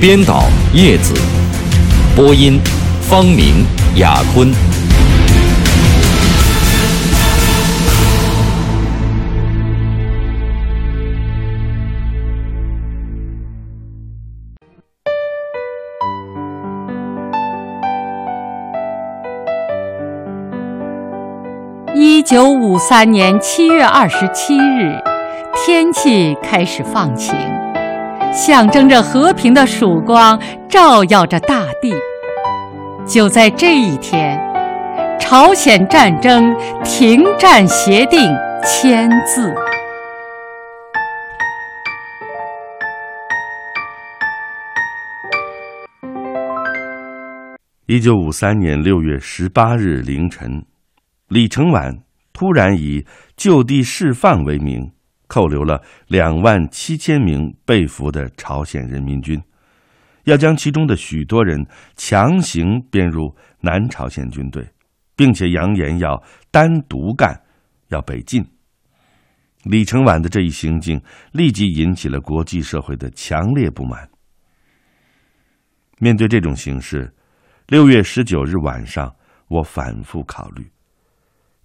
编导叶子，播音方明、雅坤。一九五三年七月二十七日，天气开始放晴。象征着和平的曙光照耀着大地。就在这一天，朝鲜战争停战协定签字。一九五三年六月十八日凌晨，李承晚突然以就地释放为名。扣留了两万七千名被俘的朝鲜人民军，要将其中的许多人强行编入南朝鲜军队，并且扬言要单独干，要北进。李承晚的这一行径立即引起了国际社会的强烈不满。面对这种形势，六月十九日晚上，我反复考虑。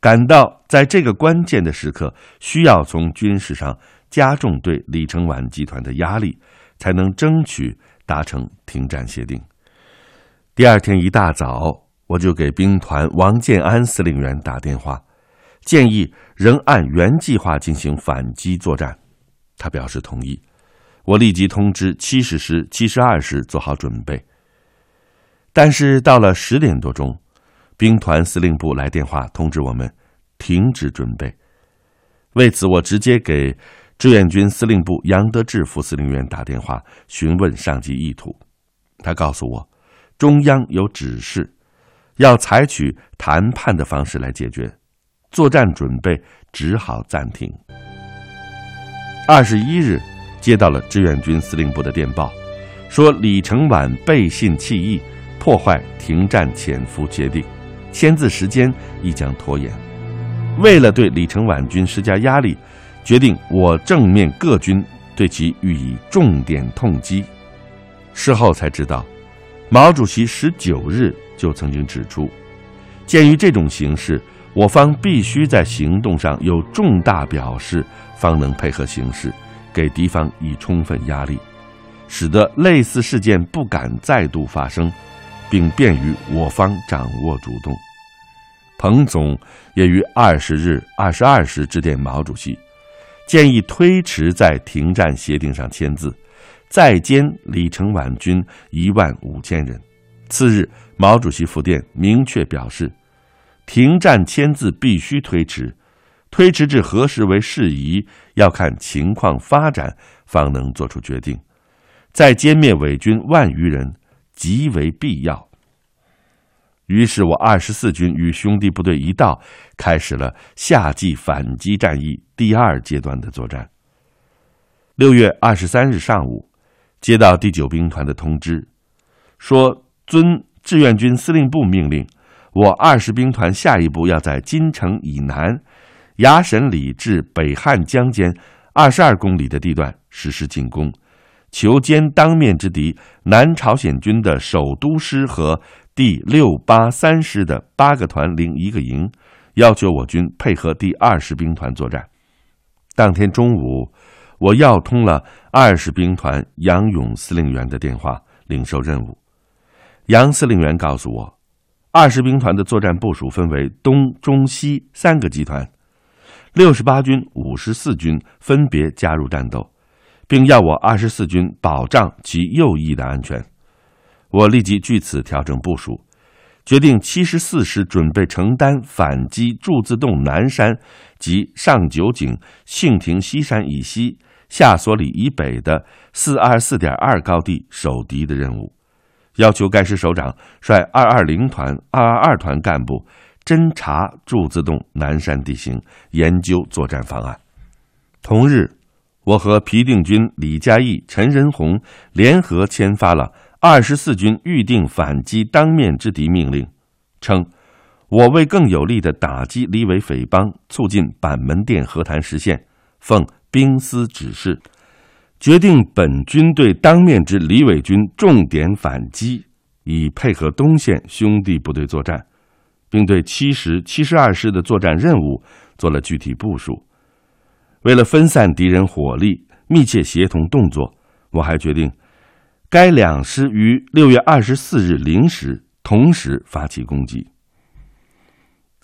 感到在这个关键的时刻，需要从军事上加重对李承晚集团的压力，才能争取达成停战协定。第二天一大早，我就给兵团王建安司令员打电话，建议仍按原计划进行反击作战。他表示同意。我立即通知七十师、七十二师做好准备。但是到了十点多钟。兵团司令部来电话通知我们停止准备。为此，我直接给志愿军司令部杨德志副司令员打电话询问上级意图。他告诉我，中央有指示，要采取谈判的方式来解决，作战准备只好暂停。二十一日，接到了志愿军司令部的电报，说李承晚背信弃义，破坏停战潜伏协定。签字时间亦将拖延。为了对李承晚军施加压力，决定我正面各军对其予以重点痛击。事后才知道，毛主席十九日就曾经指出，鉴于这种形势，我方必须在行动上有重大表示，方能配合形势，给敌方以充分压力，使得类似事件不敢再度发生。并便于我方掌握主动。彭总也于二十日二十二时致电毛主席，建议推迟在停战协定上签字，再歼李承晚军一万五千人。次日，毛主席复电明确表示，停战签字必须推迟，推迟至何时为适宜，要看情况发展，方能作出决定。再歼灭伪军万余人。极为必要。于是我二十四军与兄弟部队一道，开始了夏季反击战役第二阶段的作战。六月二十三日上午，接到第九兵团的通知，说遵志愿军司令部命令，我二十兵团下一步要在金城以南，牙沈里至北汉江间二十二公里的地段实施进攻。求歼当面之敌南朝鲜军的首都师和第六八三师的八个团零一个营，要求我军配合第二十兵团作战。当天中午，我要通了二十兵团杨勇司令员的电话，领受任务。杨司令员告诉我，二十兵团的作战部署分为东、中、西三个集团，六十八军、五十四军分别加入战斗。并要我二十四军保障其右翼的安全，我立即据此调整部署，决定七十四师准备承担反击祝自洞南山及上九井、杏亭西山以西、下所里以北的四二四点二高地守敌的任务，要求该师首长率二二零团、二二二团干部侦察祝自洞南山地形，研究作战方案。同日，我和皮定均、李佳义、陈仁洪联合签发了二十四军预定反击当面之敌命令，称我为更有力的打击李伟匪帮，促进板门店和谈实现，奉兵司指示。决定本军对当面之李伟军重点反击，以配合东线兄弟部队作战，并对七十七十二师的作战任务做了具体部署。为了分散敌人火力，密切协同动作，我还决定，该两师于六月二十四日零时同时发起攻击。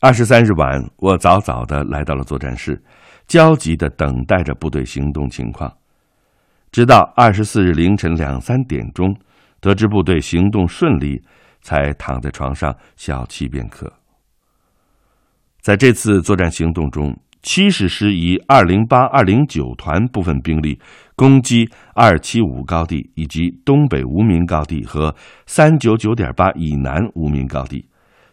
二十三日晚，我早早的来到了作战室，焦急的等待着部队行动情况。直到二十四日凌晨两三点钟，得知部队行动顺利，才躺在床上小憩片刻。在这次作战行动中，七十师以二零八、二零九团部分兵力攻击二七五高地以及东北无名高地和三九九点八以南无名高地，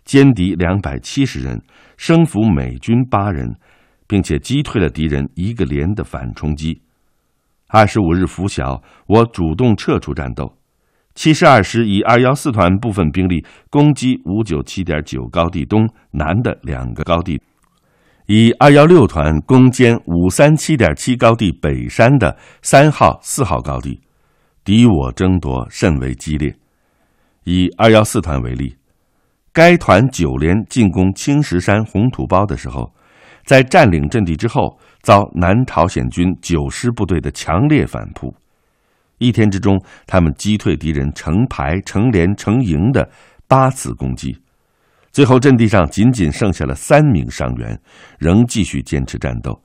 歼敌两百七十人，生俘美军八人，并且击退了敌人一个连的反冲击。二十五日拂晓，我主动撤出战斗。七十二师以二幺四团部分兵力攻击五九七点九高地东南的两个高地，以二幺六团攻坚五三七点七高地北山的三号、四号高地，敌我争夺甚为激烈。以二幺四团为例，该团九连进攻青石山红土包的时候，在占领阵地之后。遭南朝鲜军九师部队的强烈反扑，一天之中，他们击退敌人成排、成连、成营的八次攻击，最后阵地上仅仅剩下了三名伤员，仍继续坚持战斗，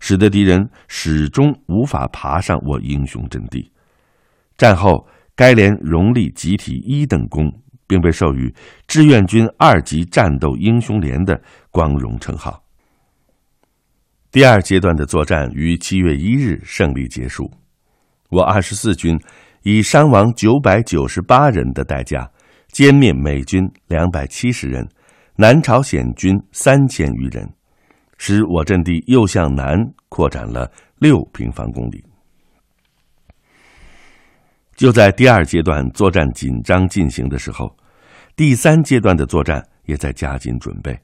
使得敌人始终无法爬上我英雄阵地。战后，该连荣立集体一等功，并被授予志愿军二级战斗英雄连的光荣称号。第二阶段的作战于七月一日胜利结束，我二十四军以伤亡九百九十八人的代价歼灭美军两百七十人，南朝鲜军三千余人，使我阵地又向南扩展了六平方公里。就在第二阶段作战紧张进行的时候，第三阶段的作战也在加紧准备。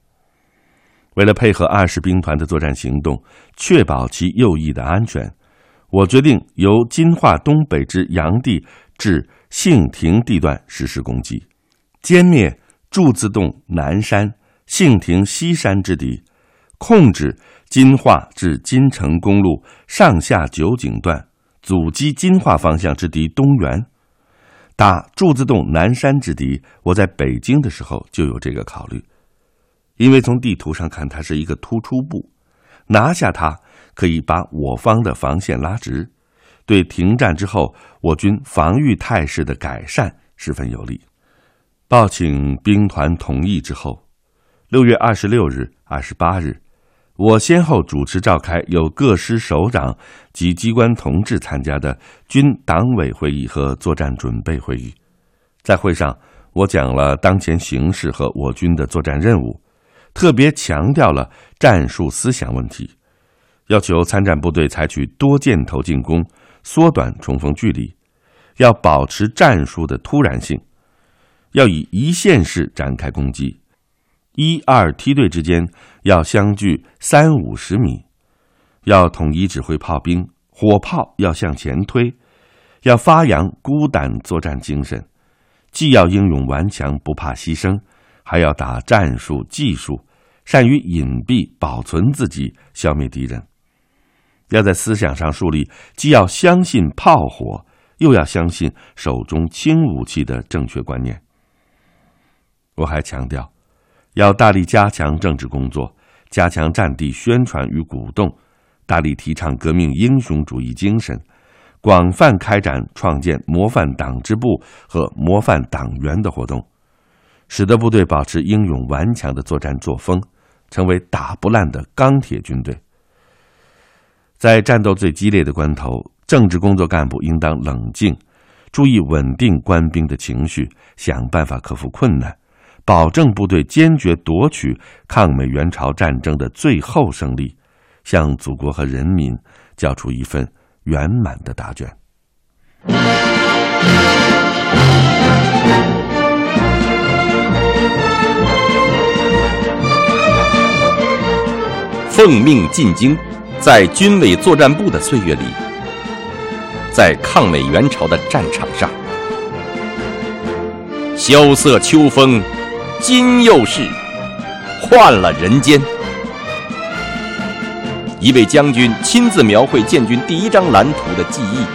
为了配合二十兵团的作战行动，确保其右翼的安全，我决定由金化东北之杨地至杏亭地段实施攻击，歼灭柱子洞南山、杏亭西山之敌，控制金化至金城公路上下九井段，阻击金化方向之敌东援。打柱子洞南山之敌，我在北京的时候就有这个考虑。因为从地图上看，它是一个突出部，拿下它可以把我方的防线拉直，对停战之后我军防御态势的改善十分有利。报请兵团同意之后，六月二十六日、二十八日，我先后主持召开有各师首长及机关同志参加的军党委会议和作战准备会议。在会上，我讲了当前形势和我军的作战任务。特别强调了战术思想问题，要求参战部队采取多箭头进攻，缩短冲锋距离，要保持战术的突然性，要以一线式展开攻击，一二梯队之间要相距三五十米，要统一指挥炮兵，火炮要向前推，要发扬孤胆作战精神，既要英勇顽强，不怕牺牲。还要打战术技术，善于隐蔽保存自己，消灭敌人。要在思想上树立既要相信炮火，又要相信手中轻武器的正确观念。我还强调，要大力加强政治工作，加强战地宣传与鼓动，大力提倡革命英雄主义精神，广泛开展创建模范党支部和模范党员的活动。使得部队保持英勇顽强的作战作风，成为打不烂的钢铁军队。在战斗最激烈的关头，政治工作干部应当冷静，注意稳定官兵的情绪，想办法克服困难，保证部队坚决夺取抗美援朝战争的最后胜利，向祖国和人民交出一份圆满的答卷。奉命进京，在军委作战部的岁月里，在抗美援朝的战场上，萧瑟秋风，今又是换了人间。一位将军亲自描绘建军第一张蓝图的记忆。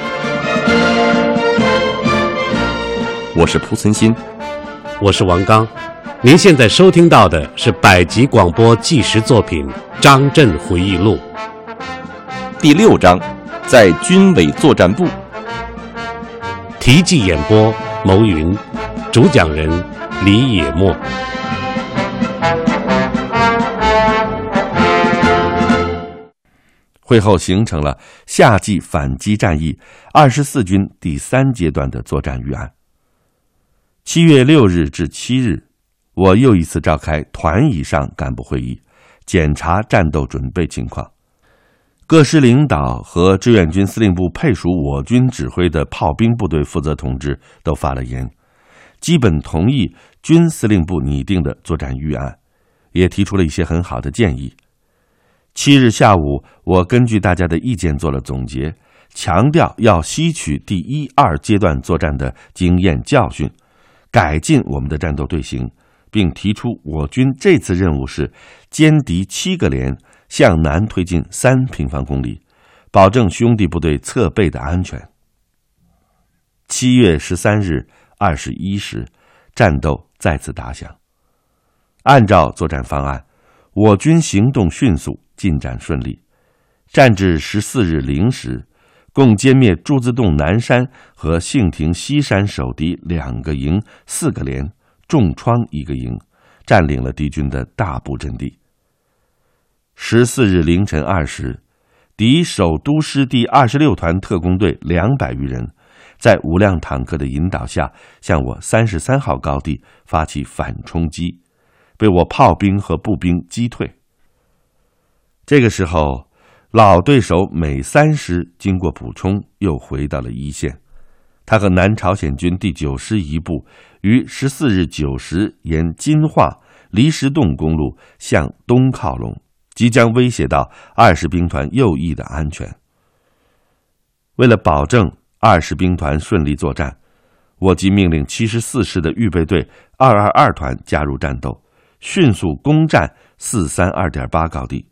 我是蒲存昕，我是王刚。您现在收听到的是百集广播纪实作品《张震回忆录》第六章，在军委作战部。题记演播：牟云，主讲人李野墨。会后形成了夏季反击战役二十四军第三阶段的作战预案。七月六日至七日。我又一次召开团以上干部会议，检查战斗准备情况。各师领导和志愿军司令部配属我军指挥的炮兵部队负责同志都发了言，基本同意军司令部拟定的作战预案，也提出了一些很好的建议。七日下午，我根据大家的意见做了总结，强调要吸取第一、二阶段作战的经验教训，改进我们的战斗队形。并提出，我军这次任务是歼敌七个连，向南推进三平方公里，保证兄弟部队侧背的安全。七月十三日二十一时，战斗再次打响。按照作战方案，我军行动迅速，进展顺利。战至十四日零时，共歼灭朱自洞南山和杏亭西山守敌两个营、四个连。重创一个营，占领了敌军的大部阵地。十四日凌晨二时，敌首都师第二十六团特工队两百余人，在五辆坦克的引导下，向我三十三号高地发起反冲击，被我炮兵和步兵击退。这个时候，老对手美三师经过补充，又回到了一线。他和南朝鲜军第九师一部于十四日九时沿金化离石洞公路向东靠拢，即将威胁到二十兵团右翼的安全。为了保证二十兵团顺利作战，我即命令七十四师的预备队二二二团加入战斗，迅速攻占四三二点八高地，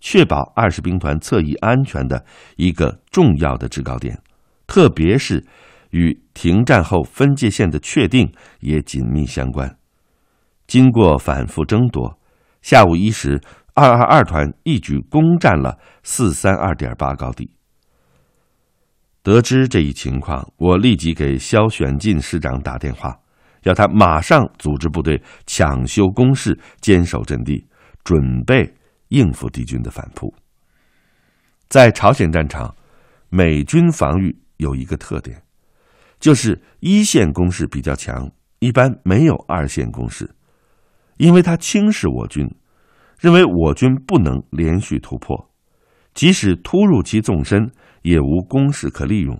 确保二十兵团侧翼安全的一个重要的制高点，特别是。与停战后分界线的确定也紧密相关。经过反复争夺，下午一时，二二二团一举攻占了四三二点八高地。得知这一情况，我立即给肖选进师长打电话，要他马上组织部队抢修工事，坚守阵地，准备应付敌军的反扑。在朝鲜战场，美军防御有一个特点。就是一线攻势比较强，一般没有二线攻势，因为他轻视我军，认为我军不能连续突破，即使突入其纵深，也无攻势可利用。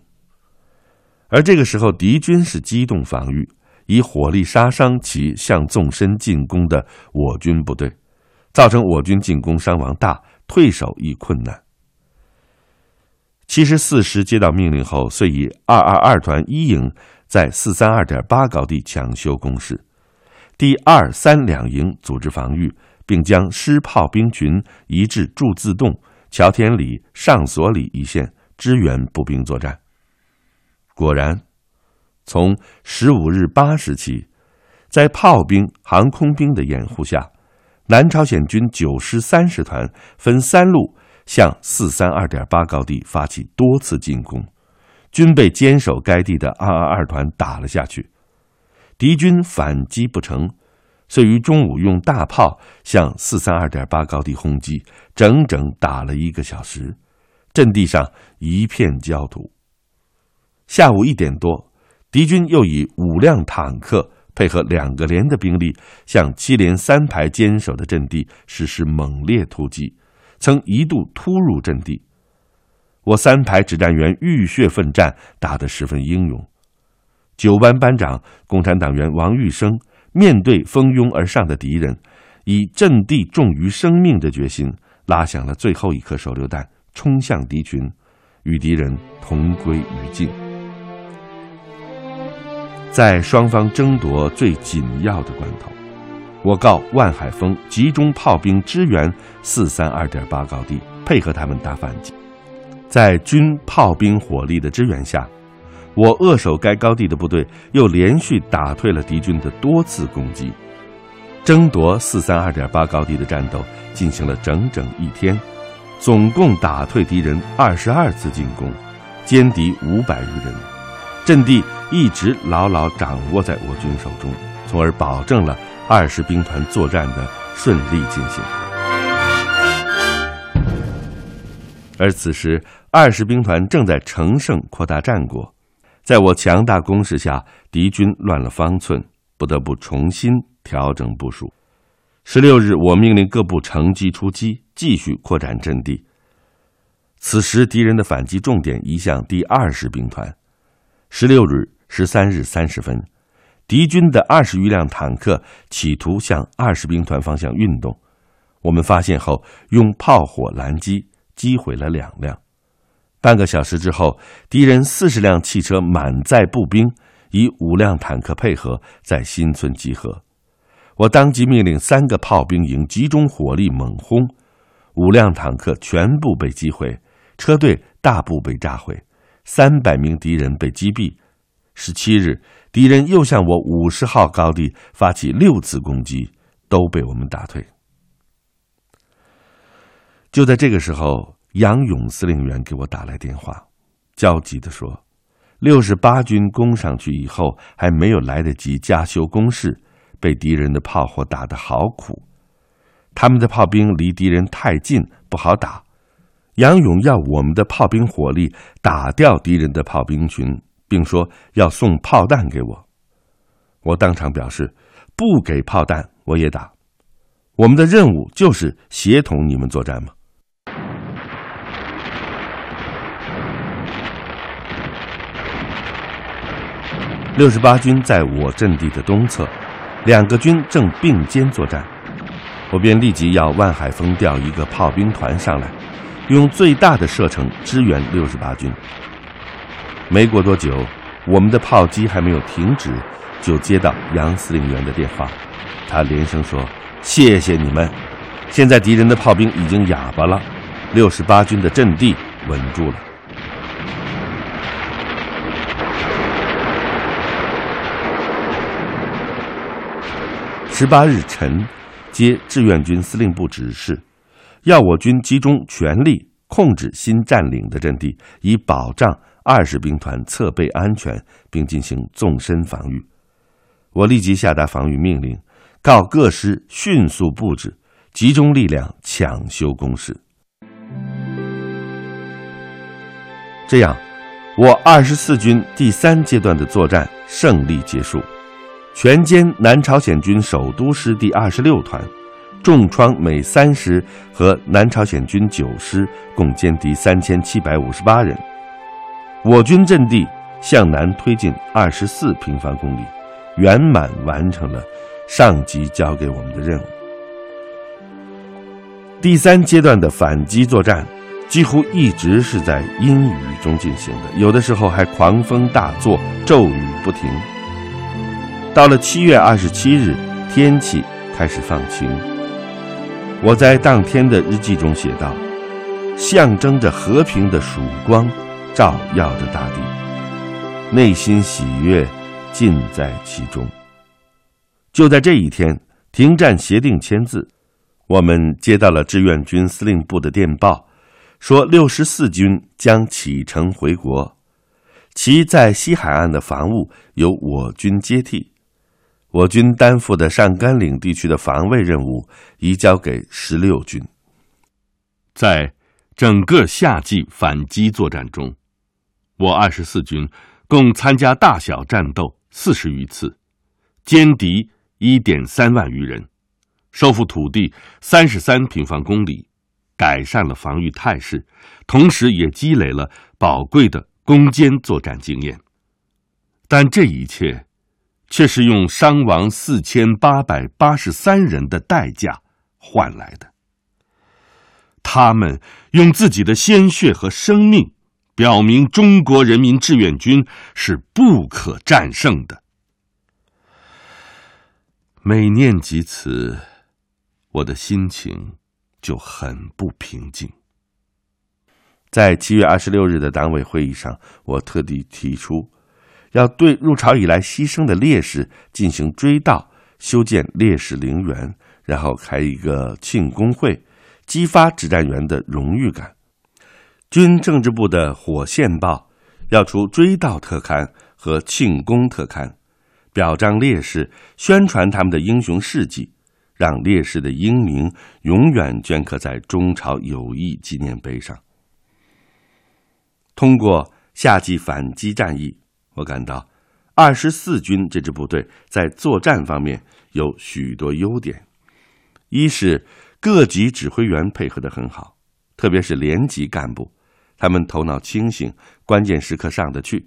而这个时候，敌军是机动防御，以火力杀伤其向纵深进攻的我军部队，造成我军进攻伤亡大，退守亦困难。七十四师接到命令后，遂以二二二团一营在四三二点八高地抢修工事，第二三两营组织防御，并将师炮兵群移至驻自洞、桥田里、上所里一线支援步兵作战。果然，从十五日八时起，在炮兵、航空兵的掩护下，南朝鲜军九师三十团分三路。向四三二点八高地发起多次进攻，均被坚守该地的二二二团打了下去。敌军反击不成，遂于中午用大炮向四三二点八高地轰击，整整打了一个小时，阵地上一片焦土。下午一点多，敌军又以五辆坦克配合两个连的兵力，向七连三排坚守的阵地实施猛烈突击，曾一度突入阵地。我三排指战员浴血奋战，打得十分英勇。九班班长共产党员王玉生面对蜂拥而上的敌人，以阵地重于生命的决心，拉响了最后一颗手榴弹，冲向敌群，与敌人同归于尽。在双方争夺最紧要的关头，我告万海峰集中炮兵支援四三二点八高地，配合他们打反击。在军炮兵火力的支援下，我扼守该高地的部队又连续打退了敌军的多次攻击。争夺四三二点八高地的战斗进行了整整一天，总共打退敌人二十二次进攻，歼敌五百余人，阵地一直牢牢掌握在我军手中，从而保证了二十兵团作战的顺利进行。而此时，二十兵团正在乘胜扩大战果，在我强大攻势下，敌军乱了方寸，不得不重新调整部署。十六日，我命令各部乘机出击，继续扩展阵地。此时，敌人的反击重点移向第二十兵团。十六日、十三日三十分，敌军的二十余辆坦克企图向二十兵团方向运动，我们发现后，用炮火拦击，击毁了两辆。半个小时之后，敌人四十辆汽车满载步兵，以五辆坦克配合，在新村集合。我当即命令三个炮兵营集中火力猛轰，五辆坦克全部被击毁，车队大部被炸毁，三百名敌人被击毙。十七日，敌人又向我五十号高地发起六次攻击，都被我们打退。就在这个时候。杨勇司令员给我打来电话，焦急地说：“六十八军攻上去以后，还没有来得及加修工事，被敌人的炮火打得好苦。他们的炮兵离敌人太近，不好打。杨勇要我们的炮兵火力打掉敌人的炮兵群，并说要送炮弹给我。我当场表示，不给炮弹我也打。我们的任务就是协同你们作战嘛。”六十八军在我阵地的东侧，两个军正并肩作战，我便立即要万海峰调一个炮兵团上来，用最大的射程支援六十八军。没过多久，我们的炮击还没有停止，就接到杨司令员的电话，他连声说：“谢谢你们，现在敌人的炮兵已经哑巴了，六十八军的阵地稳住了。”十八日晨，接志愿军司令部指示，要我军集中全力控制新占领的阵地，以保障二十兵团侧背安全，并进行纵深防御。我立即下达防御命令，告各师迅速布置，集中力量抢修工事。这样，我二十四军第三阶段的作战胜利结束。全歼南朝鲜军首都师第二十六团，重创美三师和南朝鲜军九师，共歼敌三千七百五十八人。我军阵地向南推进二十四平方公里，圆满完成了上级交给我们的任务。第三阶段的反击作战，几乎一直是在阴雨中进行的，有的时候还狂风大作，骤雨不停。到了七月二十七日，天气开始放晴。我在当天的日记中写道：“象征着和平的曙光，照耀着大地，内心喜悦尽在其中。”就在这一天，停战协定签字，我们接到了志愿军司令部的电报，说六十四军将启程回国，其在西海岸的防务由我军接替。我军担负的上甘岭地区的防卫任务移交给十六军。在整个夏季反击作战中，我二十四军共参加大小战斗四十余次，歼敌一点三万余人，收复土地三十三平方公里，改善了防御态势，同时也积累了宝贵的攻坚作战经验。但这一切，却是用伤亡四千八百八十三人的代价换来的。他们用自己的鲜血和生命。表明中国人民志愿军是不可战胜的。每念及此，我的心情就很不平静。在七月二十六日的党委会议上，我特地提出，要对入朝以来牺牲的烈士进行追悼，修建烈士陵园，然后开一个庆功会，激发指战员的荣誉感。军政治部的《火线报》要出追悼特刊和庆功特刊，表彰烈士，宣传他们的英雄事迹，让烈士的英名永远镌刻在中朝友谊纪念碑上。通过夏季反击战役，我感到二十四军这支部队在作战方面有许多优点：一是各级指挥员配合得很好，特别是连级干部。他们头脑清醒，关键时刻上得去；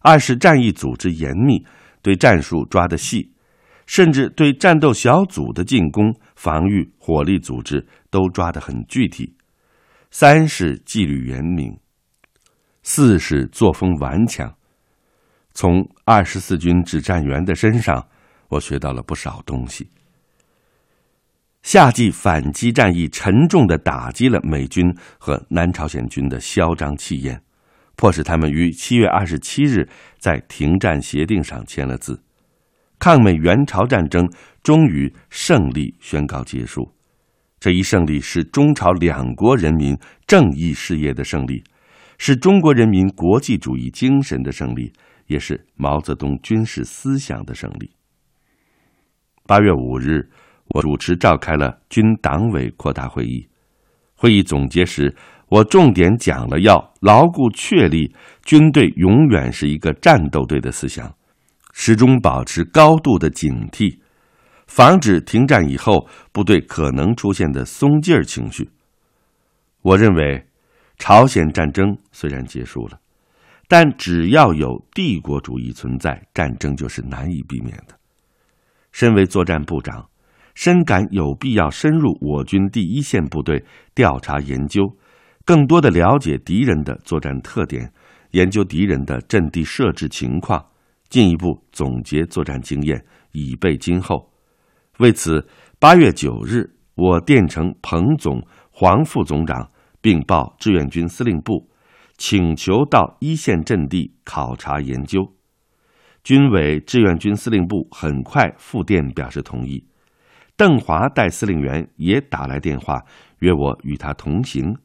二是战役组织严密，对战术抓得细，甚至对战斗小组的进攻、防御、火力组织都抓得很具体；三是纪律严明；四是作风顽强。从二十四军指战员的身上，我学到了不少东西。夏季反击战役沉重的打击了美军和南朝鲜军的嚣张气焰，迫使他们于七月二十七日在停战协定上签了字。抗美援朝战争终于胜利宣告结束。这一胜利是中朝两国人民正义事业的胜利，是中国人民国际主义精神的胜利，也是毛泽东军事思想的胜利。八月五日。我主持召开了军党委扩大会议，会议总结时，我重点讲了要牢固确立军队永远是一个战斗队的思想，始终保持高度的警惕，防止停战以后部队可能出现的松劲儿情绪。我认为，朝鲜战争虽然结束了，但只要有帝国主义存在，战争就是难以避免的。身为作战部长。深感有必要深入我军第一线部队调查研究，更多的了解敌人的作战特点，研究敌人的阵地设置情况，进一步总结作战经验，以备今后。为此，八月九日，我电呈彭总、黄副总长，并报志愿军司令部，请求到一线阵地考察研究。军委志愿军司令部很快复电表示同意。邓华代司令员也打来电话，约我与他同行。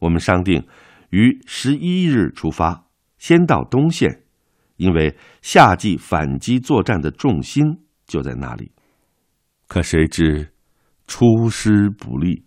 我们商定于十一日出发，先到东线，因为夏季反击作战的重心就在那里。可谁知出师不利。